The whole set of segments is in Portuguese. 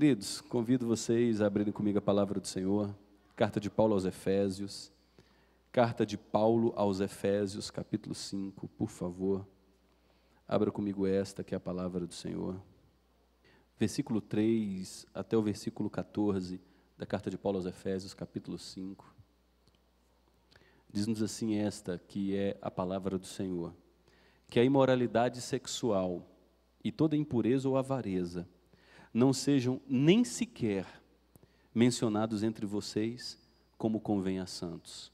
Queridos, convido vocês a abrirem comigo a palavra do Senhor, carta de Paulo aos Efésios, carta de Paulo aos Efésios, capítulo 5, por favor. Abra comigo esta, que é a palavra do Senhor. Versículo 3 até o versículo 14 da carta de Paulo aos Efésios, capítulo 5. Diz-nos assim esta, que é a palavra do Senhor, que a imoralidade sexual e toda impureza ou avareza não sejam nem sequer mencionados entre vocês como convém a santos.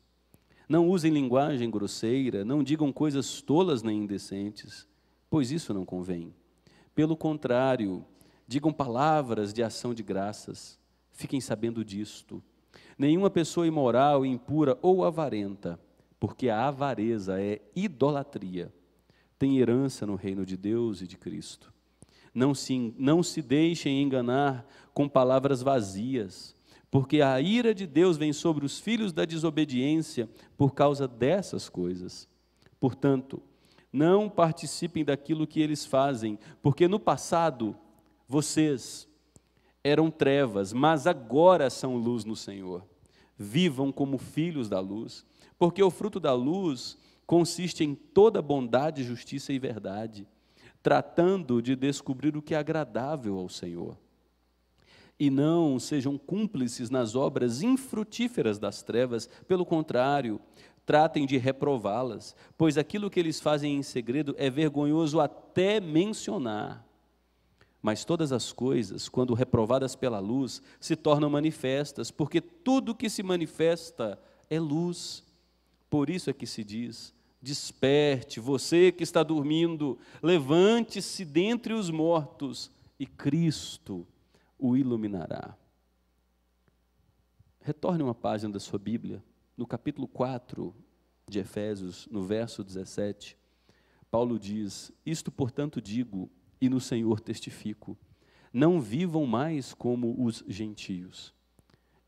Não usem linguagem grosseira, não digam coisas tolas nem indecentes, pois isso não convém. Pelo contrário, digam palavras de ação de graças. Fiquem sabendo disto nenhuma pessoa imoral, impura ou avarenta, porque a avareza é idolatria, tem herança no reino de Deus e de Cristo. Não se, não se deixem enganar com palavras vazias, porque a ira de Deus vem sobre os filhos da desobediência por causa dessas coisas. Portanto, não participem daquilo que eles fazem, porque no passado vocês eram trevas, mas agora são luz no Senhor. Vivam como filhos da luz, porque o fruto da luz consiste em toda bondade, justiça e verdade, tratando de descobrir o que é agradável ao Senhor. E não sejam cúmplices nas obras infrutíferas das trevas, pelo contrário, tratem de reprová-las, pois aquilo que eles fazem em segredo é vergonhoso até mencionar. Mas todas as coisas, quando reprovadas pela luz, se tornam manifestas, porque tudo que se manifesta é luz. Por isso é que se diz: desperte, você que está dormindo, levante-se dentre os mortos, e Cristo o iluminará. Retorne uma página da sua Bíblia, no capítulo 4 de Efésios, no verso 17. Paulo diz: Isto, portanto, digo e no Senhor testifico. Não vivam mais como os gentios.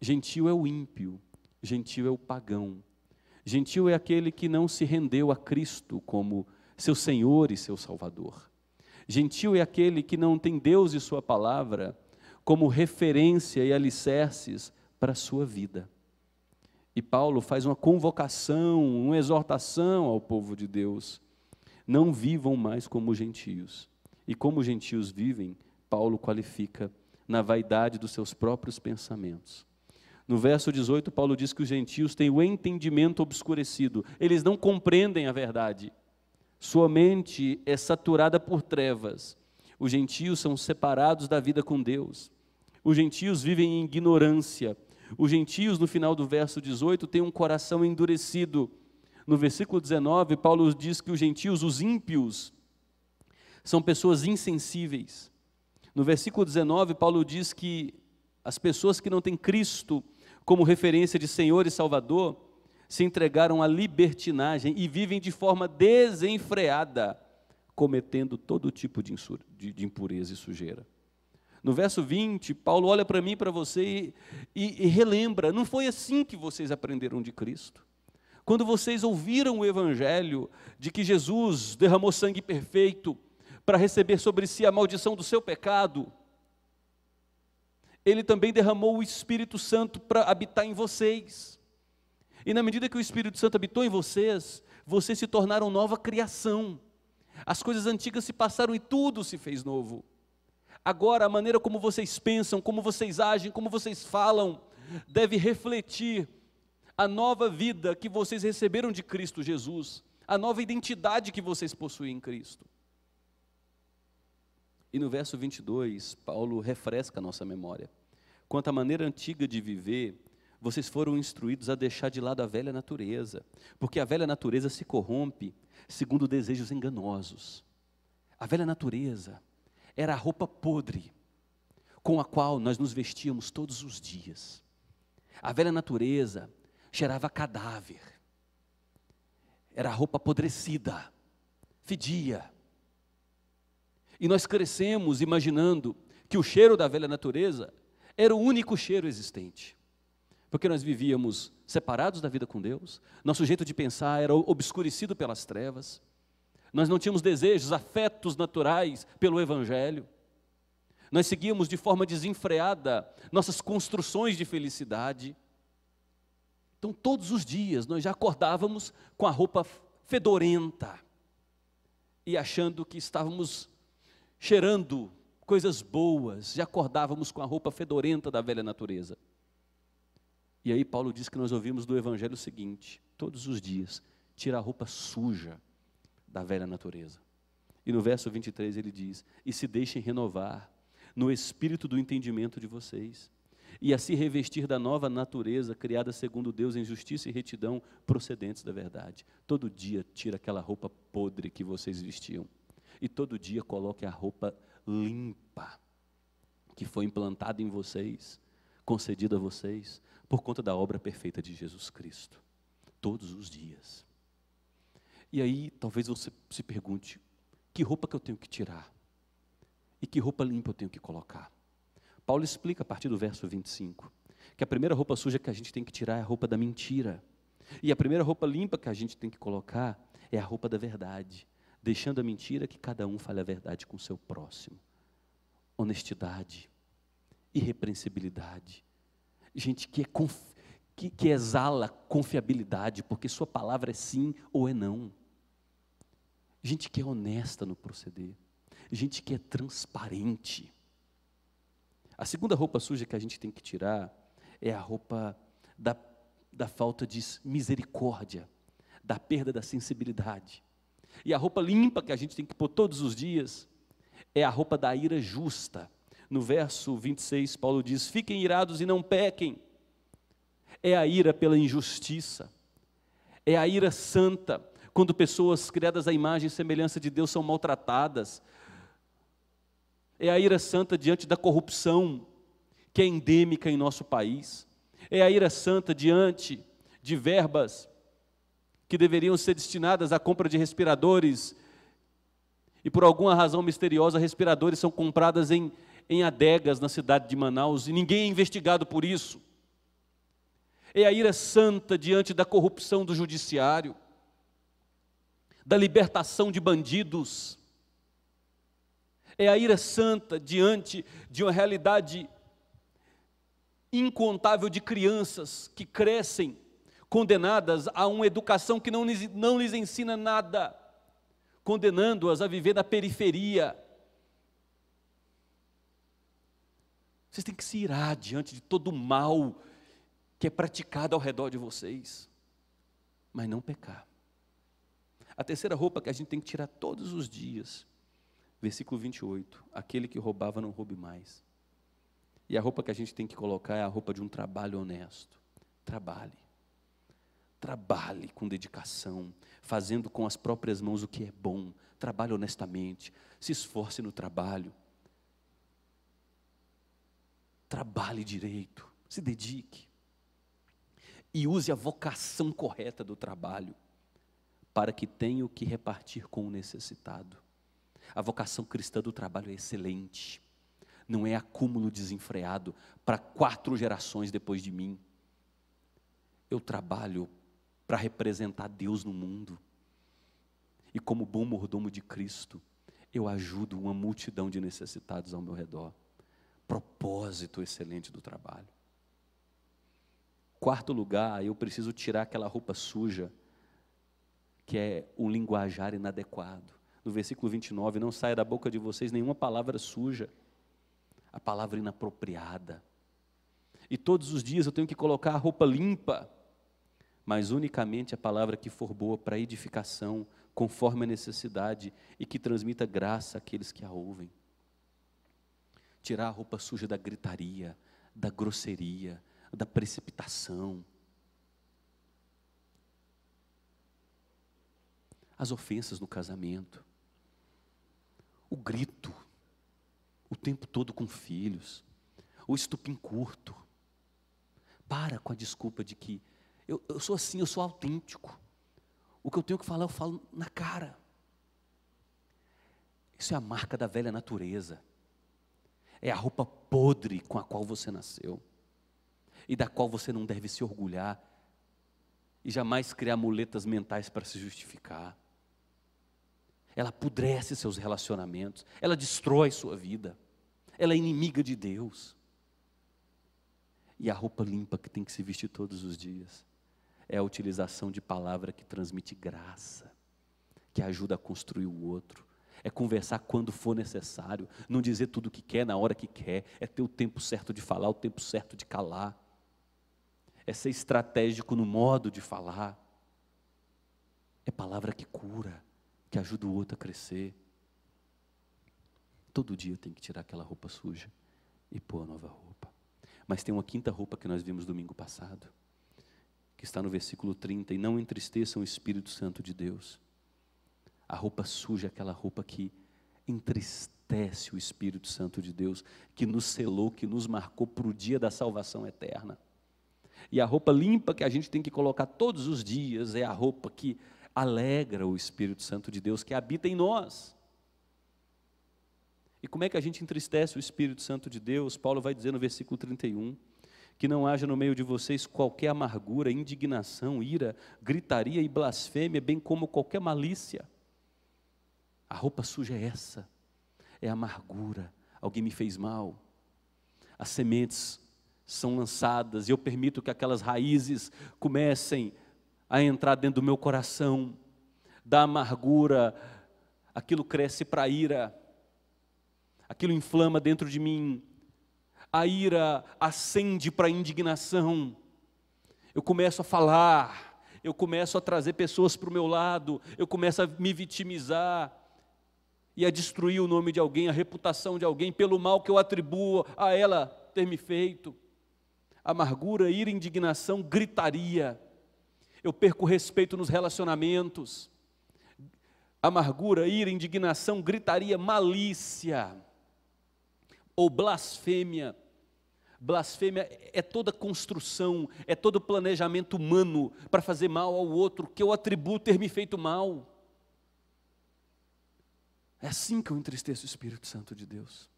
Gentio é o ímpio, gentio é o pagão. Gentio é aquele que não se rendeu a Cristo como seu Senhor e seu Salvador. Gentio é aquele que não tem Deus e Sua palavra como referência e alicerces para a sua vida. E Paulo faz uma convocação, uma exortação ao povo de Deus: não vivam mais como gentios. E como os gentios vivem, Paulo qualifica na vaidade dos seus próprios pensamentos. No verso 18, Paulo diz que os gentios têm o entendimento obscurecido, eles não compreendem a verdade. Sua mente é saturada por trevas. Os gentios são separados da vida com Deus. Os gentios vivem em ignorância. Os gentios, no final do verso 18, têm um coração endurecido. No versículo 19, Paulo diz que os gentios, os ímpios, são pessoas insensíveis. No versículo 19, Paulo diz que as pessoas que não têm Cristo como referência de Senhor e Salvador se entregaram à libertinagem e vivem de forma desenfreada, cometendo todo tipo de, impureza e sujeira. No verso 20, Paulo olha para mim para você e, e relembra: não foi assim que vocês aprenderam de Cristo. Quando vocês ouviram o Evangelho de que Jesus derramou sangue perfeito, para receber sobre si a maldição do seu pecado, ele também derramou o Espírito Santo para habitar em vocês. E na medida que o Espírito Santo habitou em vocês, vocês se tornaram nova criação. As coisas antigas se passaram e tudo se fez novo. Agora, a maneira como vocês pensam, como vocês agem, como vocês falam, deve refletir a nova vida que vocês receberam de Cristo Jesus, a nova identidade que vocês possuem em Cristo. E no verso 22, Paulo refresca a nossa memória. Quanto à maneira antiga de viver, vocês foram instruídos a deixar de lado a velha natureza, porque a velha natureza se corrompe segundo desejos enganosos. A velha natureza era a roupa podre com a qual nós nos vestíamos todos os dias. A velha natureza cheirava cadáver, era a roupa apodrecida, fedia, e nós crescemos imaginando que o cheiro da velha natureza era o único cheiro existente. Porque nós vivíamos separados da vida com Deus, nosso jeito de pensar era obscurecido pelas trevas, nós não tínhamos desejos, afetos naturais pelo Evangelho, nós seguíamos de forma desenfreada nossas construções de felicidade. Então, todos os dias nós já acordávamos com a roupa fedorenta e achando que estávamos cheirando coisas boas, já acordávamos com a roupa fedorenta da velha natureza. E aí Paulo diz que nós ouvimos do evangelho o seguinte, todos os dias, tira a roupa suja da velha natureza. E no verso 23 ele diz: "E se deixem renovar no espírito do entendimento de vocês, e a se revestir da nova natureza criada segundo Deus em justiça e retidão procedentes da verdade. Todo dia tira aquela roupa podre que vocês vestiam e todo dia coloque a roupa limpa que foi implantada em vocês, concedida a vocês por conta da obra perfeita de Jesus Cristo. Todos os dias. E aí, talvez você se pergunte: que roupa que eu tenho que tirar? E que roupa limpa eu tenho que colocar? Paulo explica a partir do verso 25 que a primeira roupa suja que a gente tem que tirar é a roupa da mentira. E a primeira roupa limpa que a gente tem que colocar é a roupa da verdade, deixando a mentira que cada um fale a verdade com o seu próximo. Honestidade, irrepreensibilidade. Gente que, é conf, que, que exala confiabilidade, porque sua palavra é sim ou é não. Gente que é honesta no proceder. Gente que é transparente. A segunda roupa suja que a gente tem que tirar é a roupa da, da falta de misericórdia, da perda da sensibilidade. E a roupa limpa que a gente tem que pôr todos os dias é a roupa da ira justa. No verso 26, Paulo diz: Fiquem irados e não pequem. É a ira pela injustiça, é a ira santa, quando pessoas criadas à imagem e semelhança de Deus são maltratadas, é a ira santa diante da corrupção que é endêmica em nosso país. É a ira santa diante de verbas que deveriam ser destinadas à compra de respiradores e por alguma razão misteriosa respiradores são compradas em, em adegas na cidade de Manaus e ninguém é investigado por isso. É a ira santa diante da corrupção do judiciário, da libertação de bandidos, é a ira santa diante de uma realidade incontável de crianças que crescem condenadas a uma educação que não lhes, não lhes ensina nada, condenando-as a viver na periferia. Vocês têm que se irar diante de todo o mal que é praticado ao redor de vocês, mas não pecar. A terceira roupa que a gente tem que tirar todos os dias Versículo 28. Aquele que roubava não roube mais. E a roupa que a gente tem que colocar é a roupa de um trabalho honesto. Trabalhe. Trabalhe com dedicação, fazendo com as próprias mãos o que é bom. Trabalhe honestamente. Se esforce no trabalho. Trabalhe direito. Se dedique. E use a vocação correta do trabalho para que tenha o que repartir com o necessitado. A vocação cristã do trabalho é excelente. Não é acúmulo desenfreado para quatro gerações depois de mim. Eu trabalho para representar Deus no mundo. E como bom mordomo de Cristo, eu ajudo uma multidão de necessitados ao meu redor. Propósito excelente do trabalho. Quarto lugar, eu preciso tirar aquela roupa suja, que é um linguajar inadequado no versículo 29, não saia da boca de vocês nenhuma palavra suja, a palavra inapropriada. E todos os dias eu tenho que colocar a roupa limpa, mas unicamente a palavra que for boa para edificação, conforme a necessidade e que transmita graça àqueles que a ouvem. Tirar a roupa suja da gritaria, da grosseria, da precipitação. As ofensas no casamento o grito, o tempo todo com filhos, o estupim curto. Para com a desculpa de que eu, eu sou assim, eu sou autêntico. O que eu tenho que falar, eu falo na cara. Isso é a marca da velha natureza. É a roupa podre com a qual você nasceu. E da qual você não deve se orgulhar. E jamais criar muletas mentais para se justificar ela apodrece seus relacionamentos, ela destrói sua vida, ela é inimiga de Deus. E a roupa limpa que tem que se vestir todos os dias é a utilização de palavra que transmite graça, que ajuda a construir o outro. É conversar quando for necessário, não dizer tudo o que quer na hora que quer, é ter o tempo certo de falar, o tempo certo de calar. É ser estratégico no modo de falar. É palavra que cura, que ajuda o outro a crescer. Todo dia tem que tirar aquela roupa suja e pôr a nova roupa. Mas tem uma quinta roupa que nós vimos domingo passado, que está no versículo 30, e não entristeçam o Espírito Santo de Deus. A roupa suja é aquela roupa que entristece o Espírito Santo de Deus, que nos selou, que nos marcou para o dia da salvação eterna. E a roupa limpa que a gente tem que colocar todos os dias é a roupa que alegra o Espírito Santo de Deus que habita em nós. E como é que a gente entristece o Espírito Santo de Deus? Paulo vai dizer no versículo 31 que não haja no meio de vocês qualquer amargura, indignação, ira, gritaria e blasfêmia, bem como qualquer malícia. A roupa suja é essa, é amargura. Alguém me fez mal. As sementes são lançadas e eu permito que aquelas raízes comecem a entrar dentro do meu coração. Da amargura, aquilo cresce para ira, aquilo inflama dentro de mim, a ira acende para a indignação. Eu começo a falar, eu começo a trazer pessoas para o meu lado, eu começo a me vitimizar e a destruir o nome de alguém, a reputação de alguém, pelo mal que eu atribuo a ela ter me feito. Amargura, ira, indignação, gritaria. Eu perco respeito nos relacionamentos. Amargura, ira, indignação, gritaria, malícia ou blasfêmia. Blasfêmia é toda construção, é todo planejamento humano para fazer mal ao outro, que eu atribuo ter me feito mal. É assim que eu entristeço o Espírito Santo de Deus.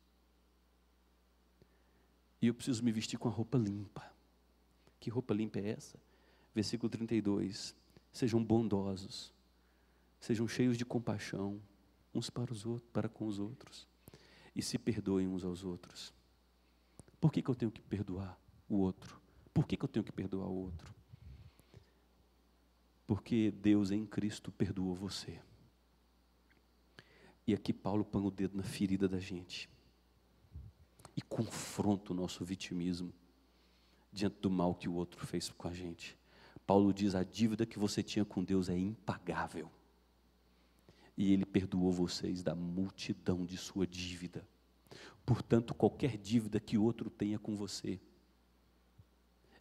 E eu preciso me vestir com a roupa limpa. Que roupa limpa é essa? Versículo 32. Sejam bondosos, sejam cheios de compaixão uns para os outros, para com os outros e se perdoem uns aos outros. Por que, que eu tenho que perdoar o outro? Por que, que eu tenho que perdoar o outro? Porque Deus em Cristo perdoou você. E aqui Paulo põe o dedo na ferida da gente e confronta o nosso vitimismo diante do mal que o outro fez com a gente. Paulo diz: a dívida que você tinha com Deus é impagável e Ele perdoou vocês da multidão de sua dívida. Portanto, qualquer dívida que outro tenha com você,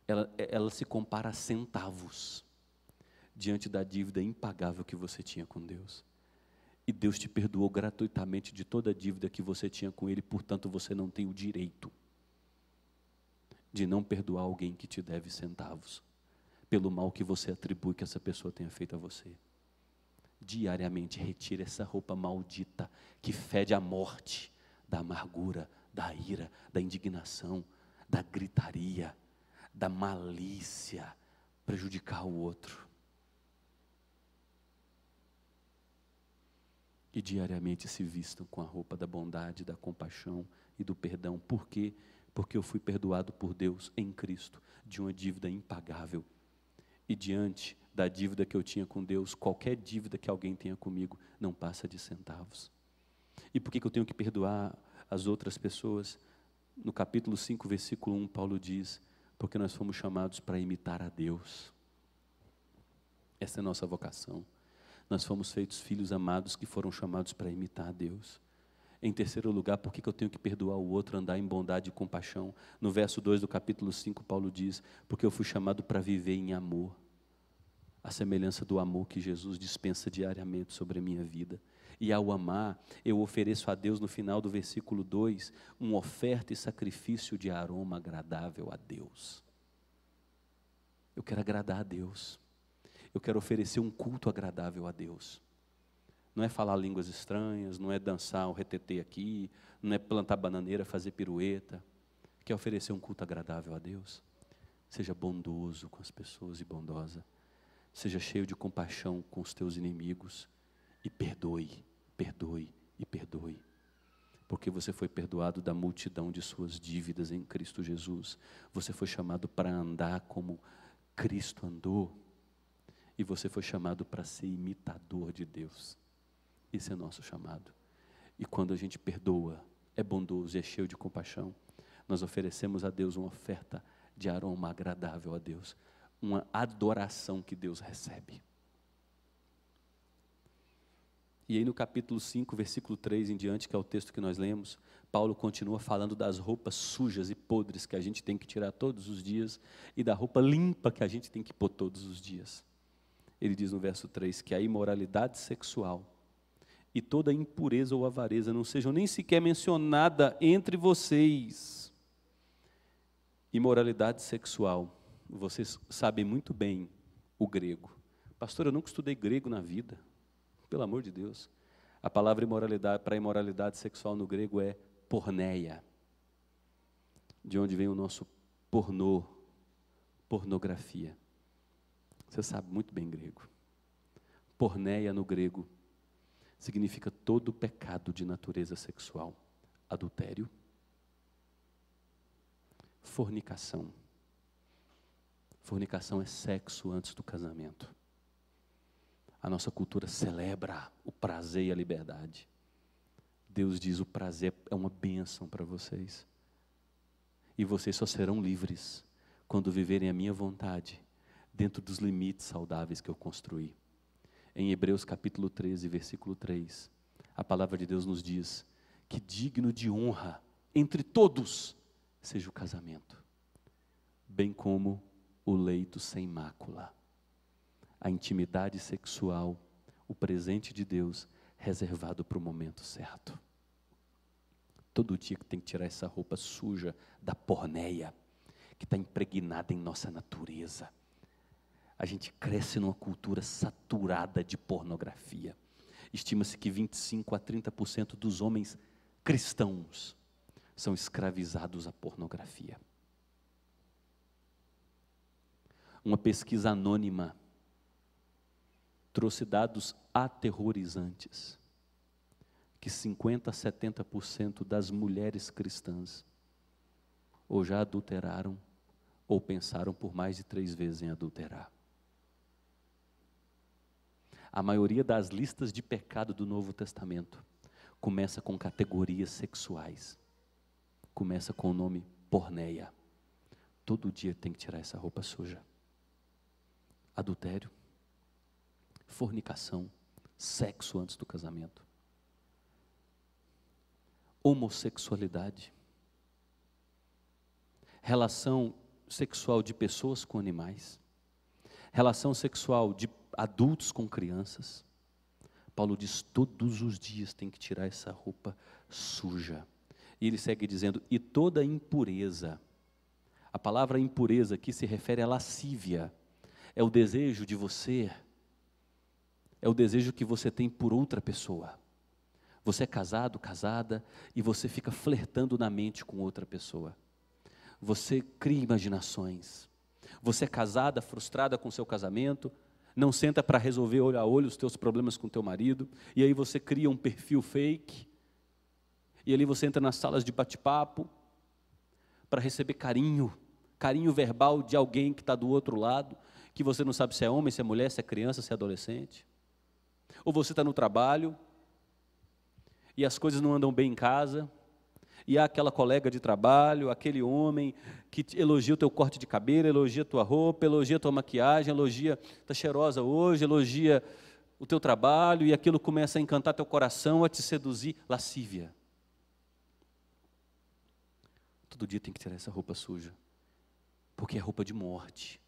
ela, ela se compara a centavos diante da dívida impagável que você tinha com Deus. E Deus te perdoou gratuitamente de toda a dívida que você tinha com Ele, portanto, você não tem o direito de não perdoar alguém que te deve centavos, pelo mal que você atribui que essa pessoa tenha feito a você diariamente retire essa roupa maldita que fede a morte, da amargura, da ira, da indignação, da gritaria, da malícia, prejudicar o outro. E diariamente se vistam com a roupa da bondade, da compaixão e do perdão. Por quê? Porque eu fui perdoado por Deus em Cristo de uma dívida impagável. E diante da dívida que eu tinha com Deus, qualquer dívida que alguém tenha comigo, não passa de centavos. E por que, eu tenho que perdoar as outras pessoas? No capítulo 5, versículo 1, Paulo diz: Porque nós fomos chamados para imitar a Deus. Essa é a nossa vocação. Nós fomos feitos filhos amados que foram chamados para imitar a Deus. Em terceiro lugar, por que, que eu tenho que perdoar o outro, andar em bondade e compaixão? No verso 2 do capítulo 5, Paulo diz: Porque eu fui chamado para viver em amor a semelhança do amor que Jesus dispensa diariamente sobre a minha vida. E ao amar, eu ofereço a Deus, no final do versículo 2, uma oferta e sacrifício de aroma agradável a Deus. Eu quero agradar a Deus. Eu quero oferecer um culto agradável a Deus. Não é falar línguas estranhas, não é dançar um retetê aqui, não é plantar bananeira, fazer pirueta. Quer oferecer um culto agradável a Deus? Seja bondoso com as pessoas e bondosa Seja cheio de compaixão com os teus inimigos e perdoe, perdoe e perdoe. porque você foi perdoado da multidão de suas dívidas em Cristo Jesus. Você foi chamado para andar como Cristo andou. E você foi chamado para ser imitador de Deus. Esse é nosso chamado. E quando a gente perdoa, é bondoso e é cheio de compaixão, nós oferecemos a Deus uma oferta de aroma agradável a Deus, uma adoração que Deus recebe. E aí no capítulo 5, versículo 3 em diante, que é o texto que nós lemos, Paulo continua falando das roupas sujas e podres que a gente tem que tirar todos os dias e da roupa limpa que a gente tem que pôr todos os dias. Ele diz no verso 3 que a imoralidade sexual e toda impureza ou avareza não sejam nem sequer mencionada entre vocês. Imoralidade sexual, vocês sabem muito bem o grego. Pastor, eu nunca estudei grego na vida. Pelo amor de Deus. A palavra imoralidade para imoralidade sexual no grego é porneia. De onde vem o nosso pornô, pornografia. Você sabe muito bem grego. Porneia no grego significa todo pecado de natureza sexual, adultério, fornicação. Fornicação é sexo antes do casamento. A nossa cultura celebra o prazer e a liberdade. Deus diz: o prazer é uma bênção para vocês. E vocês só serão livres quando viverem a minha vontade, dentro dos limites saudáveis que eu construí. Em Hebreus capítulo 13, versículo 3, a palavra de Deus nos diz que digno de honra entre todos seja o casamento, bem como o leito sem mácula a intimidade sexual, o presente de Deus reservado para o momento certo. Todo dia que tem que tirar essa roupa suja da porneia, que está impregnada em nossa natureza. A gente cresce numa cultura saturada de pornografia. Estima-se que 25 a 30% dos homens cristãos são escravizados à pornografia. Uma pesquisa anônima trouxe dados aterrorizantes. Que 50 a 70% das mulheres cristãs ou já adulteraram ou pensaram por mais de três vezes em adulterar. A maioria das listas de pecado do Novo Testamento começa com categorias sexuais. Começa com o nome porneia. Todo dia tem que tirar essa roupa suja. Adultério, fornicação, sexo antes do casamento, homossexualidade, relação sexual de pessoas com animais, relação sexual de adultos com crianças. Paulo diz: todos os dias tem que tirar essa roupa suja. E ele segue dizendo: e toda impureza. A palavra impureza aqui se refere à lascívia, é o desejo de você é o desejo que você tem por outra pessoa. Você é casado, casada, e você fica flertando na mente com outra pessoa. Você cria imaginações. Você é casada, frustrada com seu casamento, não senta para resolver olho a olho os teus problemas com teu marido, e aí você cria um perfil fake, e ali você entra nas salas de bate-papo para receber carinho, carinho verbal de alguém que está do outro lado, que você não sabe se é homem, se é mulher, se é criança, se é adolescente. Ou você está no trabalho e as coisas não andam bem em casa, e há aquela colega de trabalho, aquele homem que elogia o teu corte de cabelo, elogia a tua roupa, elogia a tua maquiagem, elogia, está cheirosa hoje, elogia o teu trabalho, e aquilo começa a encantar teu coração, a te seduzir, lascívia. Todo dia tem que tirar essa roupa suja, porque é roupa de morte,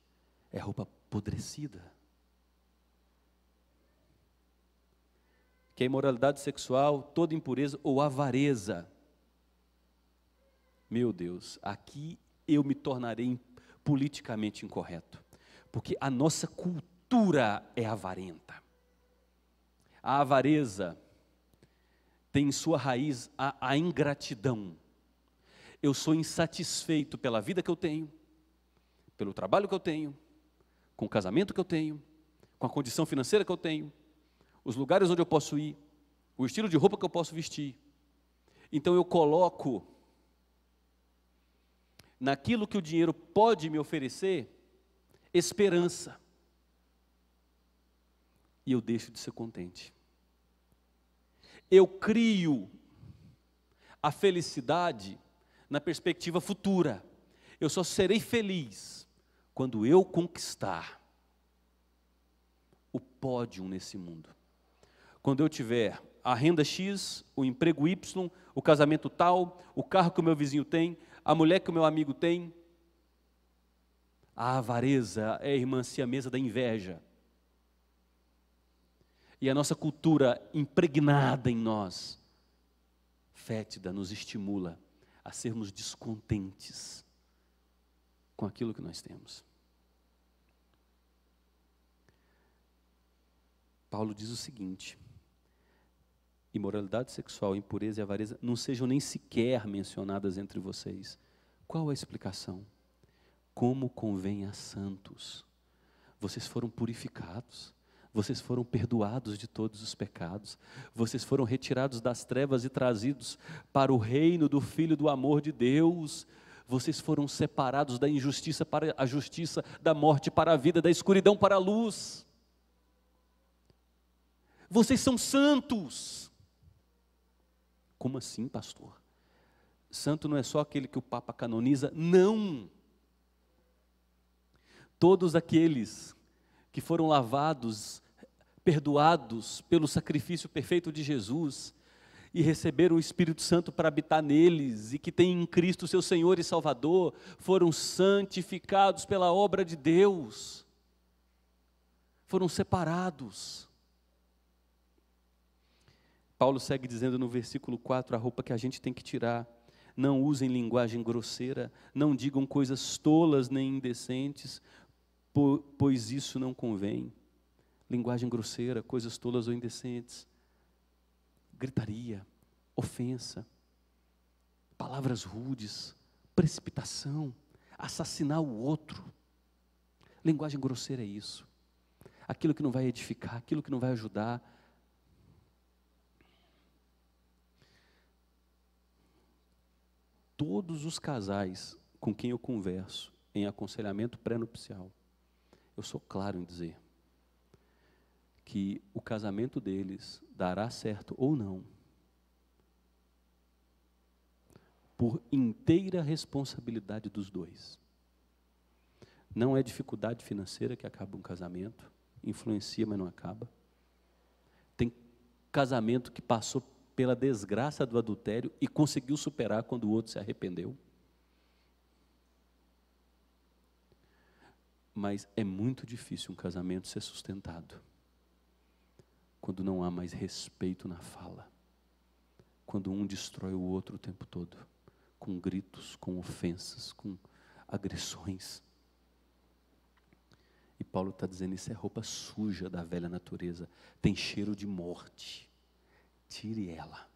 é roupa apodrecida. Que é imoralidade sexual, toda impureza ou avareza. Meu Deus, aqui eu me tornarei politicamente incorreto, porque a nossa cultura é avarenta. A avareza tem em sua raiz a, a ingratidão. Eu sou insatisfeito pela vida que eu tenho, pelo trabalho que eu tenho, com o casamento que eu tenho, com a condição financeira que eu tenho, os lugares onde eu posso ir, o estilo de roupa que eu posso vestir. Então eu coloco naquilo que o dinheiro pode me oferecer esperança. E eu deixo de ser contente. Eu crio a felicidade na perspectiva futura. Eu só serei feliz quando eu conquistar o pódio nesse mundo. Quando eu tiver a renda X, o emprego Y, o casamento tal, o carro que o meu vizinho tem, a mulher que o meu amigo tem. A avareza é a irmã siamesa da inveja. E a nossa cultura impregnada em nós, fétida, nos estimula a sermos descontentes com aquilo que nós temos. Paulo diz o seguinte: imoralidade sexual, impureza e avareza não sejam nem sequer mencionadas entre vocês. Qual a explicação? Como convém a santos. Vocês foram purificados, vocês foram perdoados de todos os pecados, vocês foram retirados das trevas e trazidos para o reino do Filho do amor de Deus. Vocês foram separados da injustiça para a justiça, da morte para a vida, da escuridão para a luz. Vocês são santos. Como assim, pastor? Santo não é só aquele que o Papa canoniza, não. Todos aqueles que foram lavados, perdoados pelo sacrifício perfeito de Jesus e receberam o Espírito Santo para habitar neles e que têm em Cristo seu Senhor e Salvador, foram santificados pela obra de Deus, foram separados. Paulo segue dizendo no versículo 4 a roupa que a gente tem que tirar. Não usem linguagem grosseira, não digam coisas tolas nem indecentes, pois isso não convém. Linguagem grosseira, coisas tolas ou indecentes, gritaria, ofensa, palavras rudes, precipitação, assassinar o outro. Linguagem grosseira é isso. Aquilo que não vai edificar, aquilo que não vai ajudar, todos os casais com quem eu converso em aconselhamento pré-nupcial, eu sou claro em dizer que o casamento deles dará certo ou não, por inteira responsabilidade dos dois. Não é dificuldade financeira que acaba um casamento, influencia, mas não acaba. Tem casamento que passou pela desgraça do adultério e conseguiu superar quando o outro se arrependeu. Mas é muito difícil um casamento ser sustentado quando não há mais respeito na fala, quando um destrói o outro o tempo todo, com gritos, com ofensas, com agressões. E Paulo está dizendo: isso é roupa suja da velha natureza, tem cheiro de morte tire ela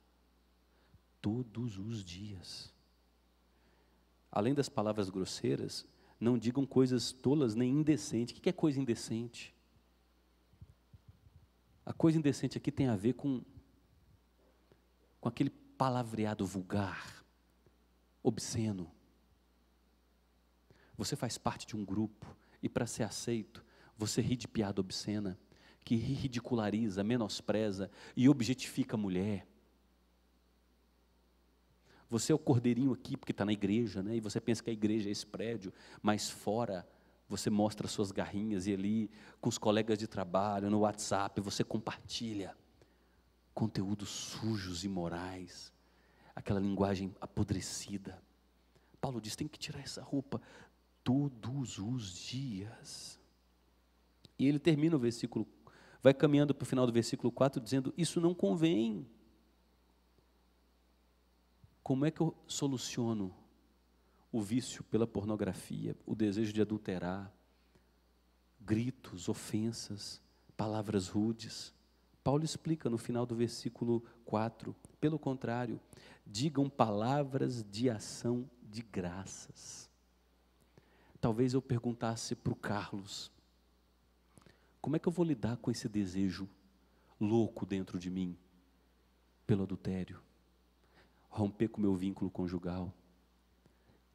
todos os dias. Além das palavras grosseiras, não digam coisas tolas nem indecentes. O que é coisa indecente? A coisa indecente aqui tem a ver com, com aquele palavreado vulgar, obsceno. Você faz parte de um grupo e para ser aceito, você ri de piada obscena que ridiculariza, menospreza e objetifica a mulher. Você é o cordeirinho aqui porque está na igreja, né? E você pensa que a igreja é esse prédio, mas fora você mostra suas garrinhas e ali com os colegas de trabalho, no WhatsApp, você compartilha conteúdos sujos e morais, aquela linguagem apodrecida. Paulo diz: tem que tirar essa roupa todos os dias. E ele termina o versículo vai caminhando para o final do versículo 4 dizendo: Isso não convém. Como é que eu soluciono o vício pela pornografia, o desejo de adulterar, gritos, ofensas, palavras rudes? Paulo explica no final do versículo 4: pelo contrário, digam palavras de ação de graças. Talvez eu perguntasse para o Carlos, como é que eu vou lidar com esse desejo louco dentro de mim pelo adultério? romper com o meu vínculo conjugal.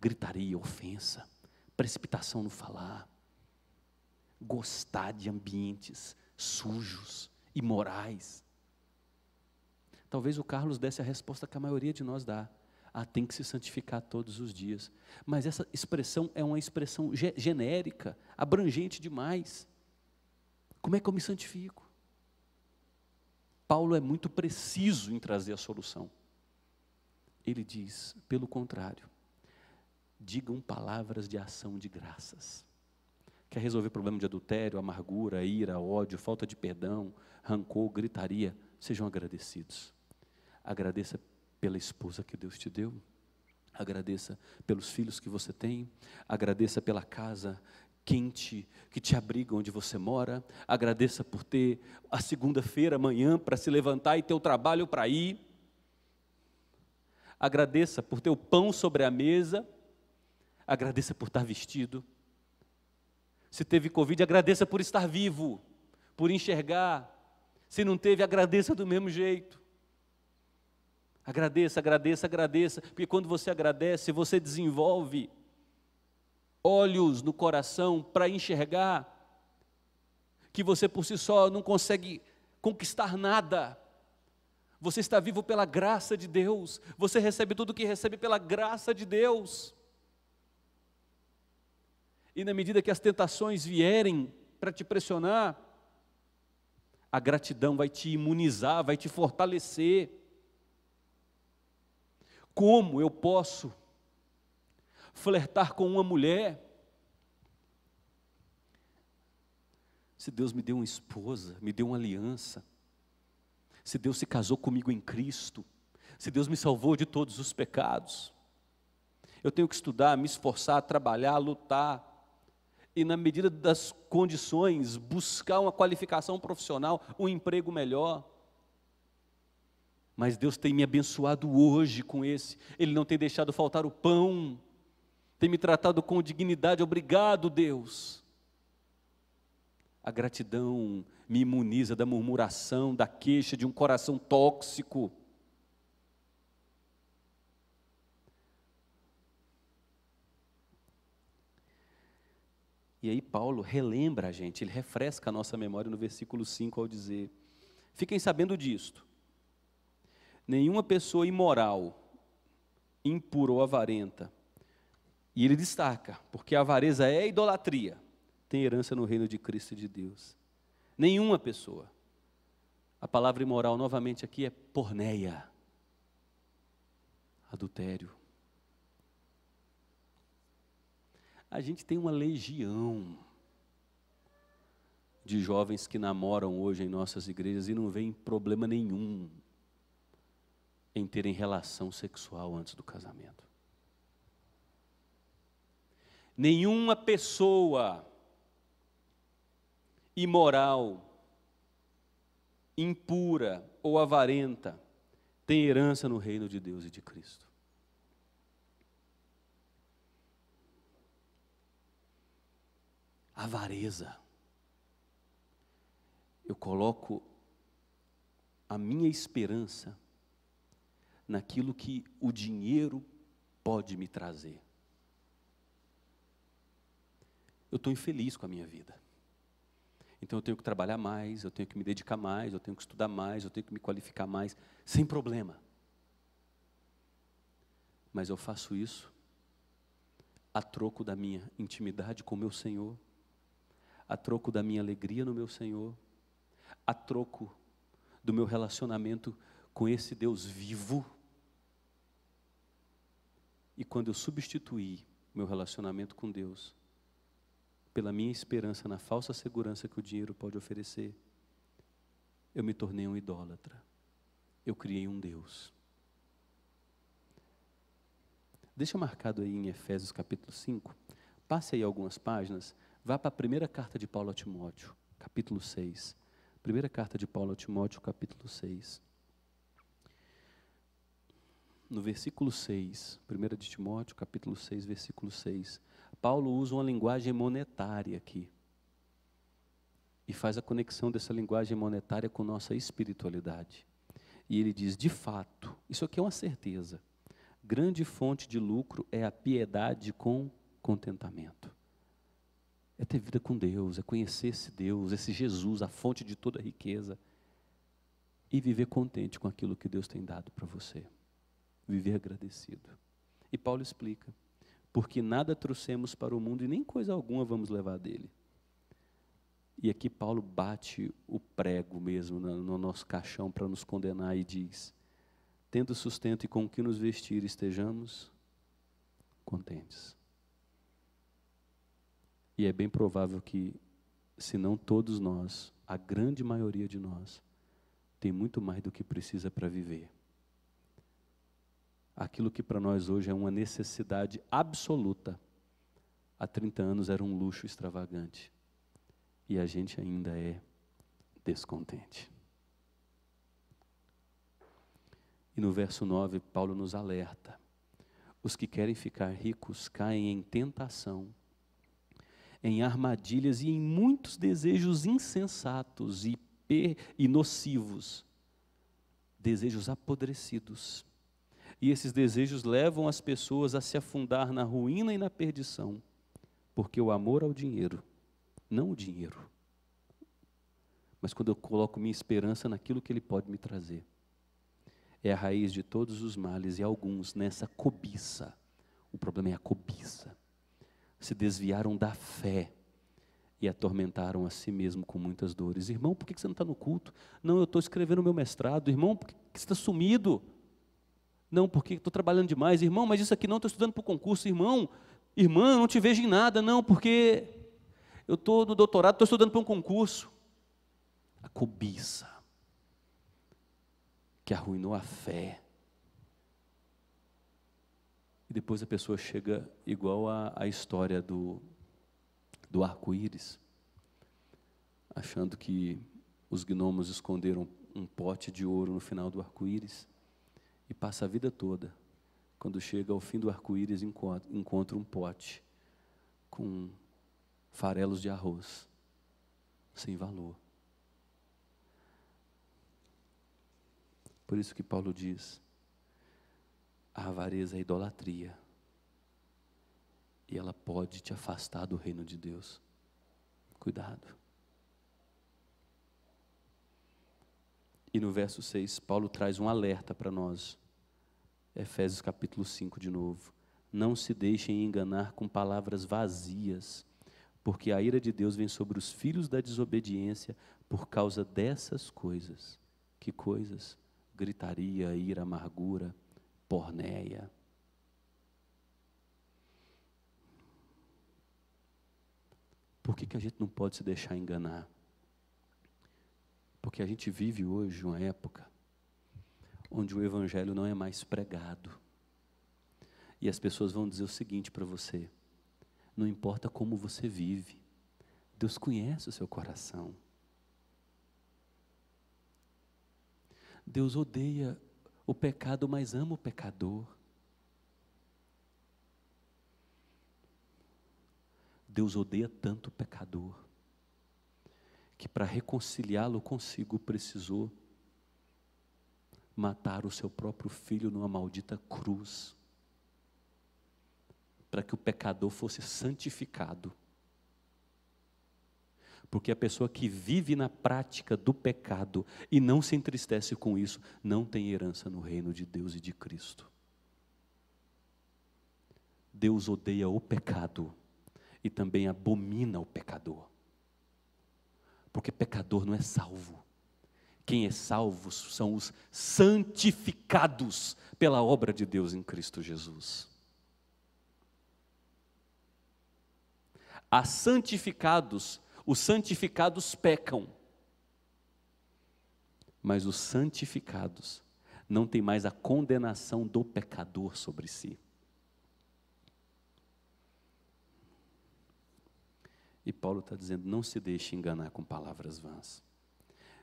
Gritaria, ofensa, precipitação no falar, gostar de ambientes sujos, imorais. Talvez o Carlos desse a resposta que a maioria de nós dá. Ah, tem que se santificar todos os dias. Mas essa expressão é uma expressão genérica, abrangente demais. Como é que eu me santifico? Paulo é muito preciso em trazer a solução. Ele diz, pelo contrário, digam palavras de ação de graças. Quer resolver problema de adultério, amargura, ira, ódio, falta de perdão, rancor, gritaria? Sejam agradecidos. Agradeça pela esposa que Deus te deu. Agradeça pelos filhos que você tem. Agradeça pela casa quente que te abriga onde você mora. Agradeça por ter a segunda-feira amanhã para se levantar e ter o trabalho para ir. Agradeça por ter o pão sobre a mesa. Agradeça por estar vestido. Se teve Covid, agradeça por estar vivo, por enxergar. Se não teve, agradeça do mesmo jeito. Agradeça, agradeça, agradeça, porque quando você agradece, você desenvolve olhos no coração para enxergar que você por si só não consegue conquistar nada. Você está vivo pela graça de Deus, você recebe tudo o que recebe pela graça de Deus. E na medida que as tentações vierem para te pressionar, a gratidão vai te imunizar, vai te fortalecer. Como eu posso flertar com uma mulher? Se Deus me deu uma esposa, me deu uma aliança, se Deus se casou comigo em Cristo, se Deus me salvou de todos os pecados, eu tenho que estudar, me esforçar, trabalhar, lutar, e, na medida das condições, buscar uma qualificação profissional, um emprego melhor. Mas Deus tem me abençoado hoje com esse, Ele não tem deixado faltar o pão, tem me tratado com dignidade, obrigado, Deus. A gratidão me imuniza da murmuração, da queixa, de um coração tóxico. E aí Paulo relembra a gente, ele refresca a nossa memória no versículo 5 ao dizer: Fiquem sabendo disto. Nenhuma pessoa imoral, impura ou avarenta, e ele destaca, porque a avareza é idolatria, tem herança no reino de Cristo e de Deus. Nenhuma pessoa. A palavra imoral novamente aqui é porneia, adultério. A gente tem uma legião de jovens que namoram hoje em nossas igrejas e não veem problema nenhum em terem relação sexual antes do casamento. Nenhuma pessoa imoral, impura ou avarenta tem herança no reino de Deus e de Cristo. avareza. Eu coloco a minha esperança naquilo que o dinheiro pode me trazer. Eu estou infeliz com a minha vida. Então eu tenho que trabalhar mais, eu tenho que me dedicar mais, eu tenho que estudar mais, eu tenho que me qualificar mais, sem problema. Mas eu faço isso a troco da minha intimidade com o meu Senhor, a troco da minha alegria no meu Senhor, a troco do meu relacionamento com esse Deus vivo. E quando eu substituí meu relacionamento com Deus pela minha esperança na falsa segurança que o dinheiro pode oferecer, eu me tornei um idólatra. Eu criei um Deus. Deixa marcado aí em Efésios capítulo 5. Passe aí algumas páginas. Vá para a primeira carta de Paulo a Timóteo, capítulo 6. Primeira carta de Paulo a Timóteo, capítulo 6. No versículo 6, 1 de Timóteo, capítulo 6, versículo 6, Paulo usa uma linguagem monetária aqui. E faz a conexão dessa linguagem monetária com nossa espiritualidade. E ele diz: de fato, isso aqui é uma certeza. grande fonte de lucro é a piedade com contentamento. É ter vida com Deus, é conhecer esse Deus, esse Jesus, a fonte de toda riqueza. E viver contente com aquilo que Deus tem dado para você. Viver agradecido. E Paulo explica: porque nada trouxemos para o mundo e nem coisa alguma vamos levar dele. E aqui Paulo bate o prego mesmo no, no nosso caixão para nos condenar e diz: tendo sustento e com que nos vestir, estejamos contentes. E é bem provável que, se não todos nós, a grande maioria de nós, tem muito mais do que precisa para viver. Aquilo que para nós hoje é uma necessidade absoluta, há 30 anos era um luxo extravagante. E a gente ainda é descontente. E no verso 9, Paulo nos alerta: os que querem ficar ricos caem em tentação, em armadilhas e em muitos desejos insensatos e, e nocivos, desejos apodrecidos. E esses desejos levam as pessoas a se afundar na ruína e na perdição, porque o amor ao dinheiro, não o dinheiro, mas quando eu coloco minha esperança naquilo que ele pode me trazer é a raiz de todos os males e alguns nessa cobiça. O problema é a cobiça. Se desviaram da fé e atormentaram a si mesmo com muitas dores. Irmão, por que você não está no culto? Não, eu estou escrevendo o meu mestrado. Irmão, por que você está sumido? Não, porque estou trabalhando demais. Irmão, mas isso aqui não, estou estudando para o concurso. Irmão, irmã, não te vejo em nada. Não, porque eu estou no doutorado, estou estudando para um concurso. A cobiça que arruinou a fé. E depois a pessoa chega igual a, a história do, do arco-íris, achando que os gnomos esconderam um pote de ouro no final do arco-íris e passa a vida toda. Quando chega ao fim do arco-íris, encontra, encontra um pote com farelos de arroz, sem valor. Por isso que Paulo diz: a avareza é idolatria. E ela pode te afastar do reino de Deus. Cuidado. E no verso 6, Paulo traz um alerta para nós. Efésios capítulo 5 de novo. Não se deixem enganar com palavras vazias, porque a ira de Deus vem sobre os filhos da desobediência por causa dessas coisas. Que coisas? gritaria, ira, amargura, pornéia. Por que, que a gente não pode se deixar enganar? Porque a gente vive hoje uma época onde o Evangelho não é mais pregado. E as pessoas vão dizer o seguinte para você: não importa como você vive, Deus conhece o seu coração. Deus odeia o pecado, mas ama o pecador. Deus odeia tanto o pecador, que para reconciliá-lo consigo precisou matar o seu próprio filho numa maldita cruz, para que o pecador fosse santificado porque a pessoa que vive na prática do pecado e não se entristece com isso, não tem herança no reino de Deus e de Cristo. Deus odeia o pecado e também abomina o pecador. Porque pecador não é salvo. Quem é salvo são os santificados pela obra de Deus em Cristo Jesus. Há santificados os santificados pecam, mas os santificados não têm mais a condenação do pecador sobre si. E Paulo está dizendo: não se deixe enganar com palavras vãs.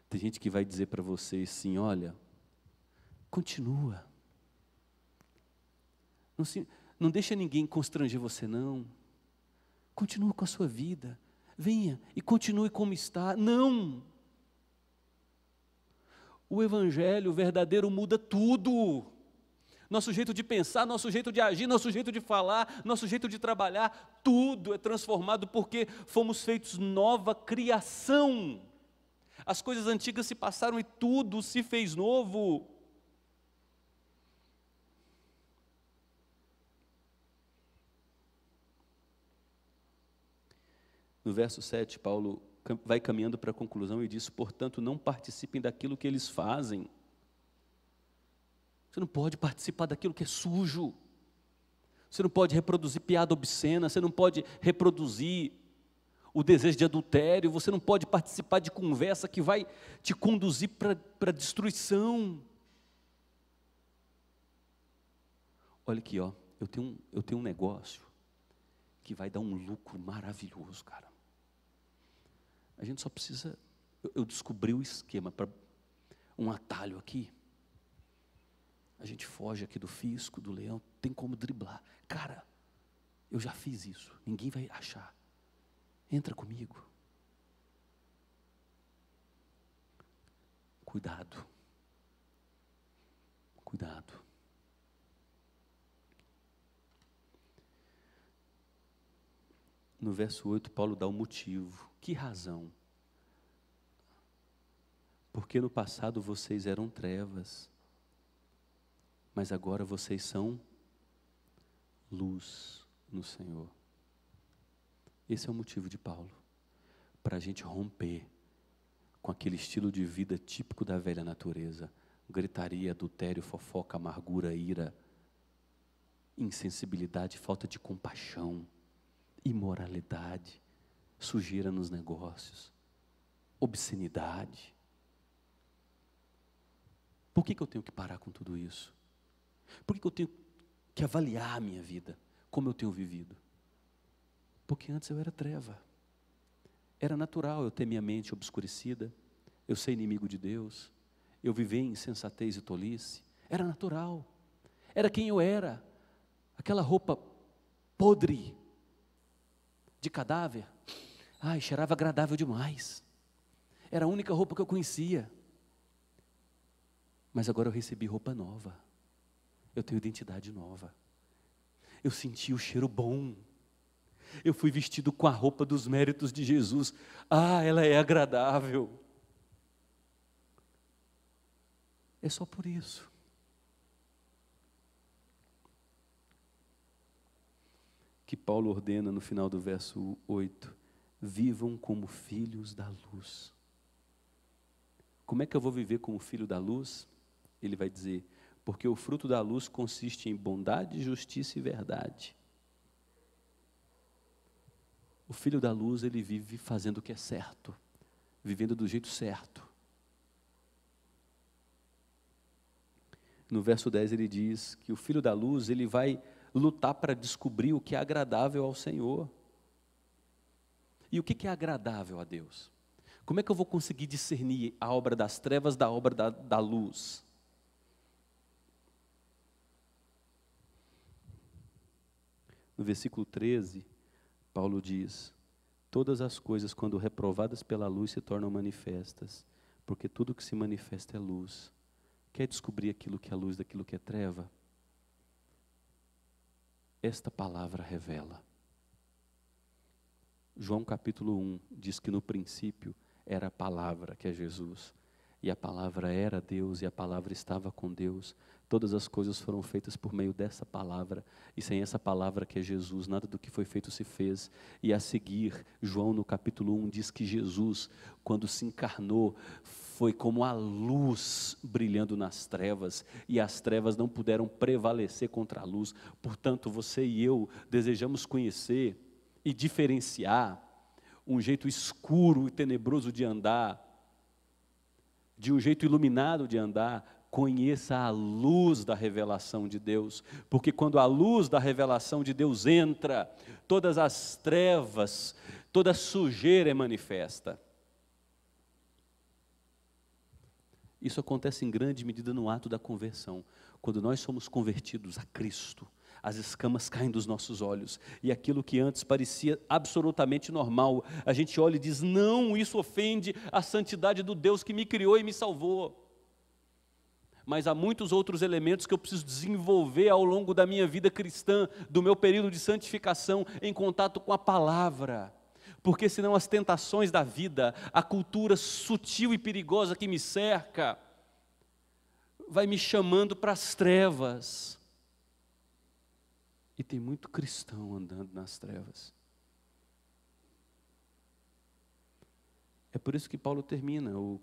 Tem gente que vai dizer para você assim: olha, continua. Não, se, não deixa ninguém constranger você, não. Continua com a sua vida venha e continue como está. Não! O Evangelho verdadeiro muda tudo. Nosso jeito de pensar, nosso jeito de agir, nosso jeito de falar, nosso jeito de trabalhar, tudo é transformado porque fomos feitos nova criação. As coisas antigas se passaram e tudo se fez novo. No verso 7, Paulo vai caminhando para a conclusão e diz: portanto, não participem daquilo que eles fazem. Você não pode participar daquilo que é sujo. Você não pode reproduzir piada obscena, você não pode reproduzir o desejo de adultério, você não pode participar de conversa que vai te conduzir para a destruição. Olha aqui, ó, eu tenho, um, eu tenho um negócio que vai dar um lucro maravilhoso, cara. A gente só precisa. Eu, eu descobri o esquema para um atalho aqui. A gente foge aqui do fisco, do leão, tem como driblar. Cara, eu já fiz isso, ninguém vai achar. Entra comigo. Cuidado. Cuidado. No verso 8, Paulo dá o um motivo. Que razão? Porque no passado vocês eram trevas, mas agora vocês são luz no Senhor. Esse é o motivo de Paulo, para a gente romper com aquele estilo de vida típico da velha natureza gritaria, adultério, fofoca, amargura, ira, insensibilidade, falta de compaixão, imoralidade sujeira nos negócios, obscenidade. Por que, que eu tenho que parar com tudo isso? Por que, eu tenho que avaliar a minha vida, como eu tenho vivido? Porque antes eu era treva. Era natural eu ter minha mente obscurecida, eu ser inimigo de Deus, eu viver em insensatez e tolice. Era natural. Era quem eu era. Aquela roupa podre de cadáver Ai, cheirava agradável demais. Era a única roupa que eu conhecia. Mas agora eu recebi roupa nova. Eu tenho identidade nova. Eu senti o cheiro bom. Eu fui vestido com a roupa dos méritos de Jesus. Ah, ela é agradável. É só por isso. Que Paulo ordena no final do verso 8: vivam como filhos da luz. Como é que eu vou viver como filho da luz? Ele vai dizer: porque o fruto da luz consiste em bondade, justiça e verdade. O filho da luz, ele vive fazendo o que é certo, vivendo do jeito certo. No verso 10 ele diz que o filho da luz, ele vai lutar para descobrir o que é agradável ao Senhor. E o que é agradável a Deus? Como é que eu vou conseguir discernir a obra das trevas da obra da, da luz? No versículo 13, Paulo diz: Todas as coisas, quando reprovadas pela luz, se tornam manifestas, porque tudo que se manifesta é luz. Quer descobrir aquilo que é luz daquilo que é treva? Esta palavra revela. João capítulo 1 diz que no princípio era a palavra, que é Jesus. E a palavra era Deus e a palavra estava com Deus. Todas as coisas foram feitas por meio dessa palavra, e sem essa palavra que é Jesus, nada do que foi feito se fez. E a seguir, João no capítulo 1 diz que Jesus, quando se encarnou, foi como a luz brilhando nas trevas, e as trevas não puderam prevalecer contra a luz. Portanto, você e eu desejamos conhecer e diferenciar um jeito escuro e tenebroso de andar, de um jeito iluminado de andar, conheça a luz da revelação de Deus, porque quando a luz da revelação de Deus entra, todas as trevas, toda sujeira é manifesta. Isso acontece em grande medida no ato da conversão, quando nós somos convertidos a Cristo as escamas caem dos nossos olhos, e aquilo que antes parecia absolutamente normal, a gente olha e diz: não, isso ofende a santidade do Deus que me criou e me salvou. Mas há muitos outros elementos que eu preciso desenvolver ao longo da minha vida cristã, do meu período de santificação, em contato com a palavra. Porque senão as tentações da vida, a cultura sutil e perigosa que me cerca, vai me chamando para as trevas. E tem muito cristão andando nas trevas. É por isso que Paulo termina o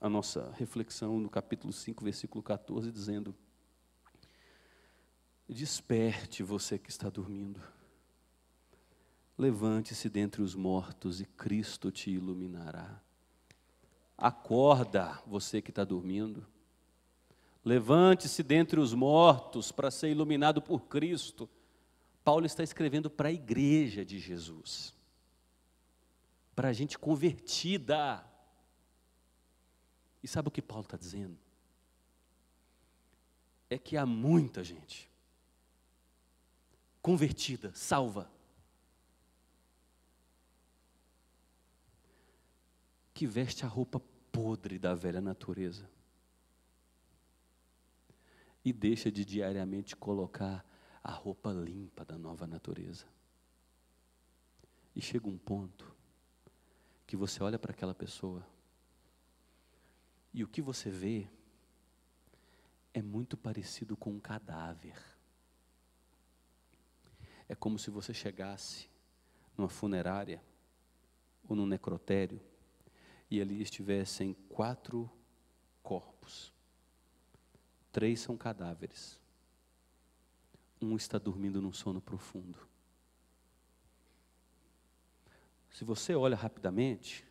a nossa reflexão no capítulo 5, versículo 14, dizendo: Desperte você que está dormindo, levante-se dentre os mortos e Cristo te iluminará. Acorda, você que está dormindo, levante-se dentre os mortos para ser iluminado por Cristo. Paulo está escrevendo para a igreja de Jesus, para a gente convertida e sabe o que Paulo está dizendo? É que há muita gente convertida, salva, que veste a roupa podre da velha natureza e deixa de diariamente colocar a roupa limpa da nova natureza. E chega um ponto que você olha para aquela pessoa e o que você vê é muito parecido com um cadáver. É como se você chegasse numa funerária ou num necrotério e ali estivessem quatro corpos. Três são cadáveres. Um está dormindo num sono profundo. Se você olha rapidamente,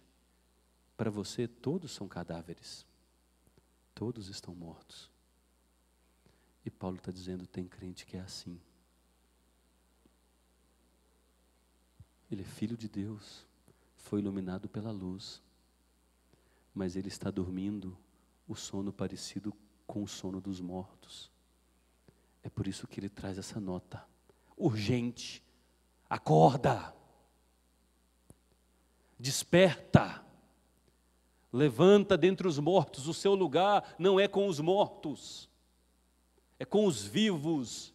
para você todos são cadáveres. Todos estão mortos. E Paulo está dizendo: tem crente que é assim. Ele é filho de Deus, foi iluminado pela luz, mas ele está dormindo o sono parecido com o sono dos mortos. É por isso que ele traz essa nota urgente: acorda, desperta. Levanta dentre os mortos, o seu lugar não é com os mortos, é com os vivos,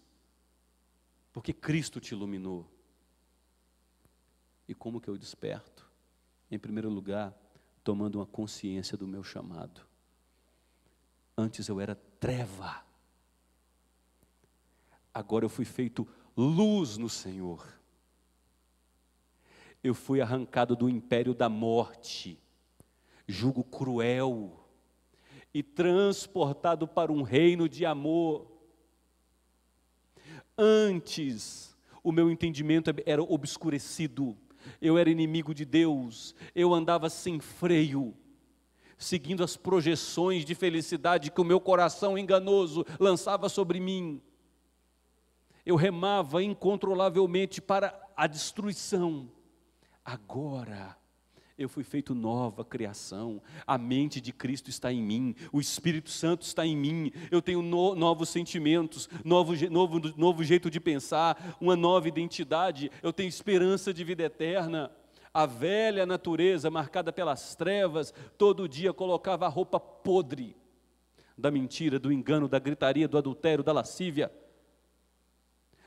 porque Cristo te iluminou. E como que eu desperto? Em primeiro lugar, tomando uma consciência do meu chamado. Antes eu era treva, agora eu fui feito luz no Senhor. Eu fui arrancado do império da morte jugo cruel, e transportado para um reino de amor. Antes, o meu entendimento era obscurecido, eu era inimigo de Deus, eu andava sem freio, seguindo as projeções de felicidade que o meu coração enganoso lançava sobre mim. Eu remava incontrolavelmente para a destruição. Agora, eu fui feito nova criação, a mente de Cristo está em mim, o Espírito Santo está em mim, eu tenho no, novos sentimentos, novo, novo, novo jeito de pensar, uma nova identidade, eu tenho esperança de vida eterna. A velha natureza, marcada pelas trevas, todo dia colocava a roupa podre da mentira, do engano, da gritaria, do adultério, da lascívia,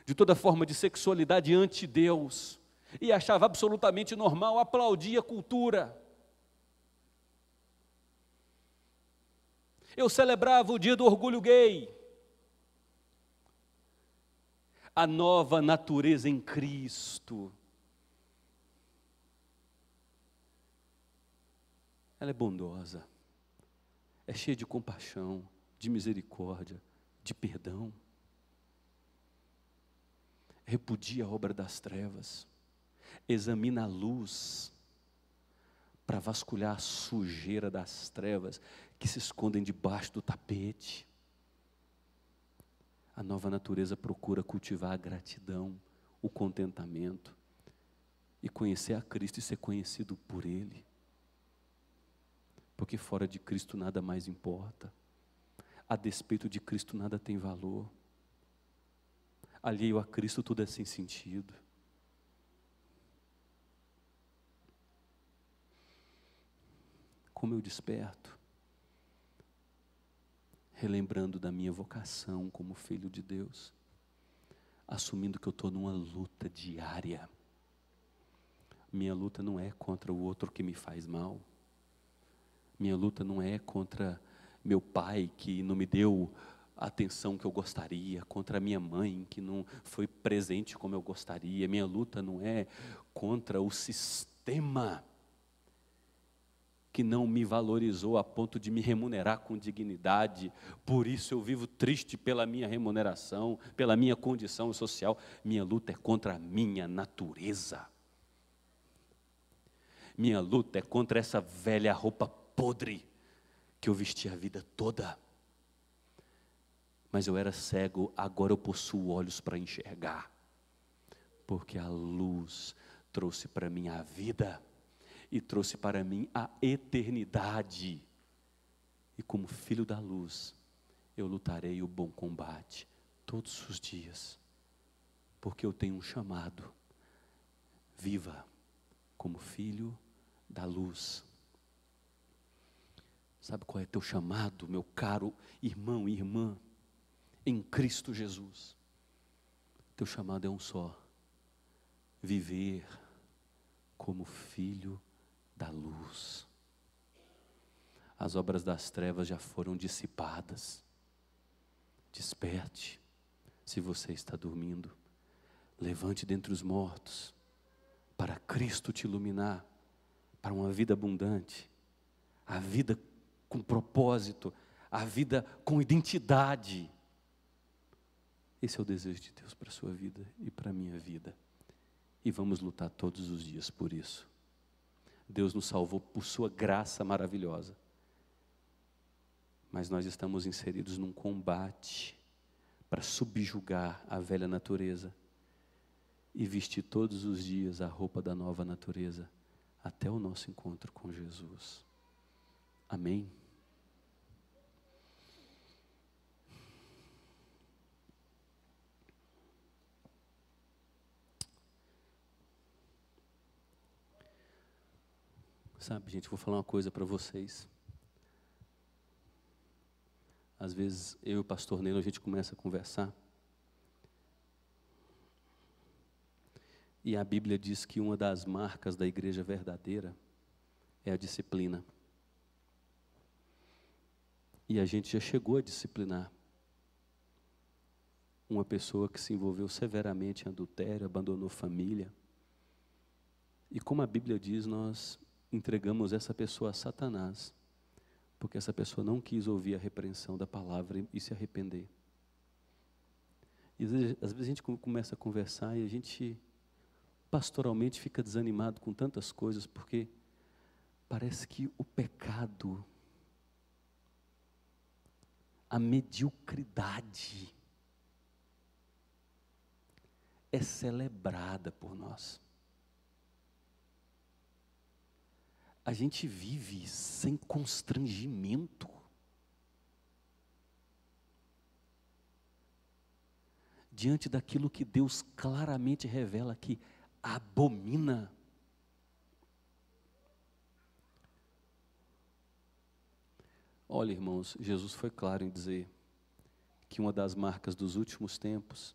de toda forma de sexualidade ante Deus e achava absolutamente normal, aplaudia a cultura. Eu celebrava o dia do orgulho gay. A nova natureza em Cristo. Ela é bondosa, é cheia de compaixão, de misericórdia, de perdão. Repudia a obra das trevas examina a luz para vasculhar a sujeira das trevas que se escondem debaixo do tapete. A nova natureza procura cultivar a gratidão, o contentamento e conhecer a Cristo e ser conhecido por Ele. Porque fora de Cristo nada mais importa, a despeito de Cristo nada tem valor, alheio a Cristo tudo é sem sentido. Como eu desperto. relembrando da minha vocação como filho de Deus, assumindo que eu estou numa luta diária. Minha luta não é contra o outro que me faz mal. Minha luta não é contra meu pai que não me deu a atenção que eu gostaria, contra minha mãe que não foi presente como eu gostaria. Minha luta não é contra o sistema que não me valorizou a ponto de me remunerar com dignidade. Por isso eu vivo triste pela minha remuneração, pela minha condição social. Minha luta é contra a minha natureza. Minha luta é contra essa velha roupa podre que eu vesti a vida toda. Mas eu era cego, agora eu possuo olhos para enxergar. Porque a luz trouxe para mim a vida e trouxe para mim a eternidade. E como filho da luz, eu lutarei o bom combate todos os dias, porque eu tenho um chamado. Viva como filho da luz. Sabe qual é teu chamado, meu caro irmão e irmã, em Cristo Jesus? Teu chamado é um só: viver como filho da luz. As obras das trevas já foram dissipadas. Desperte, se você está dormindo. Levante dentre os mortos, para Cristo te iluminar, para uma vida abundante, a vida com propósito, a vida com identidade. Esse é o desejo de Deus para a sua vida e para a minha vida. E vamos lutar todos os dias por isso. Deus nos salvou por Sua graça maravilhosa. Mas nós estamos inseridos num combate para subjugar a velha natureza e vestir todos os dias a roupa da nova natureza até o nosso encontro com Jesus. Amém. Sabe, gente, vou falar uma coisa para vocês. Às vezes eu e o pastor Nelo a gente começa a conversar. E a Bíblia diz que uma das marcas da igreja verdadeira é a disciplina. E a gente já chegou a disciplinar uma pessoa que se envolveu severamente em adultério, abandonou família. E como a Bíblia diz, nós entregamos essa pessoa a Satanás, porque essa pessoa não quis ouvir a repreensão da palavra e se arrepender. E às vezes, às vezes a gente começa a conversar e a gente pastoralmente fica desanimado com tantas coisas, porque parece que o pecado, a mediocridade, é celebrada por nós. A gente vive sem constrangimento. Diante daquilo que Deus claramente revela que abomina. Olha, irmãos, Jesus foi claro em dizer que uma das marcas dos últimos tempos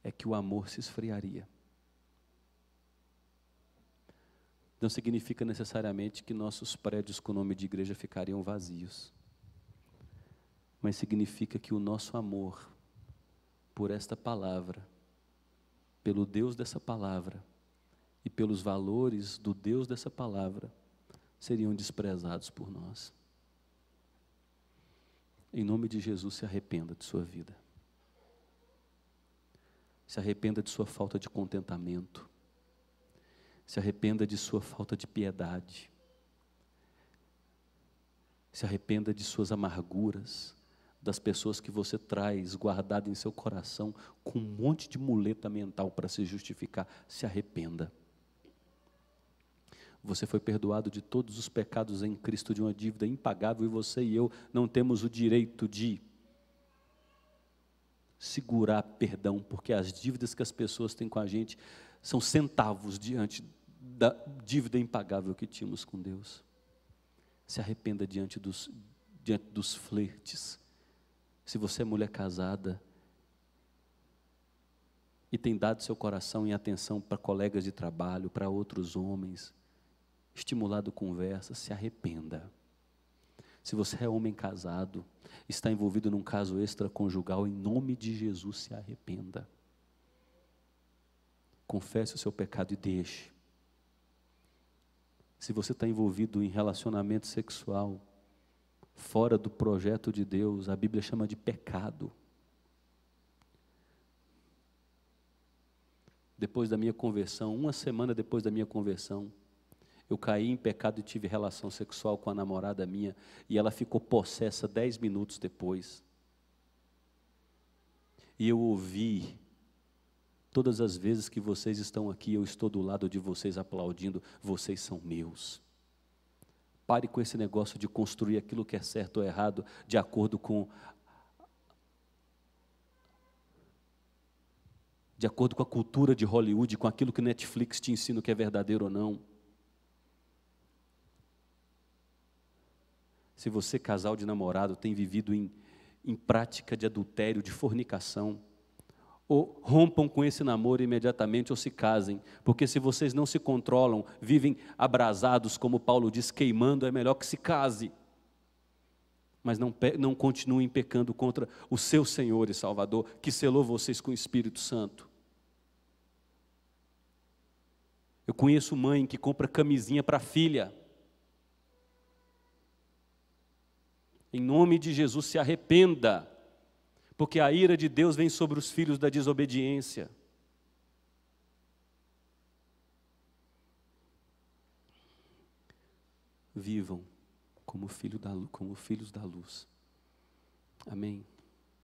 é que o amor se esfriaria. Não significa necessariamente que nossos prédios com o nome de igreja ficariam vazios. Mas significa que o nosso amor por esta palavra, pelo Deus dessa palavra e pelos valores do Deus dessa palavra seriam desprezados por nós. Em nome de Jesus, se arrependa de sua vida. Se arrependa de sua falta de contentamento se arrependa de sua falta de piedade. Se arrependa de suas amarguras, das pessoas que você traz guardado em seu coração com um monte de muleta mental para se justificar. Se arrependa. Você foi perdoado de todos os pecados em Cristo de uma dívida impagável e você e eu não temos o direito de segurar perdão, porque as dívidas que as pessoas têm com a gente são centavos diante da dívida impagável que tínhamos com Deus. Se arrependa diante dos, diante dos flertes Se você é mulher casada e tem dado seu coração em atenção para colegas de trabalho, para outros homens, estimulado conversa, se arrependa. Se você é homem casado, está envolvido num caso extraconjugal, em nome de Jesus, se arrependa. Confesse o seu pecado e deixe. Se você está envolvido em relacionamento sexual, fora do projeto de Deus, a Bíblia chama de pecado. Depois da minha conversão, uma semana depois da minha conversão, eu caí em pecado e tive relação sexual com a namorada minha e ela ficou possessa dez minutos depois. E eu ouvi, todas as vezes que vocês estão aqui, eu estou do lado de vocês aplaudindo, vocês são meus. Pare com esse negócio de construir aquilo que é certo ou errado de acordo com de acordo com a cultura de Hollywood, com aquilo que Netflix te ensina que é verdadeiro ou não. Se você, casal de namorado, tem vivido em, em prática de adultério, de fornicação, ou rompam com esse namoro imediatamente ou se casem, porque se vocês não se controlam, vivem abrasados, como Paulo diz, queimando, é melhor que se case. Mas não, não continuem pecando contra o seu Senhor e Salvador, que selou vocês com o Espírito Santo. Eu conheço mãe que compra camisinha para filha, Em nome de Jesus, se arrependa, porque a ira de Deus vem sobre os filhos da desobediência. Vivam como, filho da, como filhos da luz. Amém.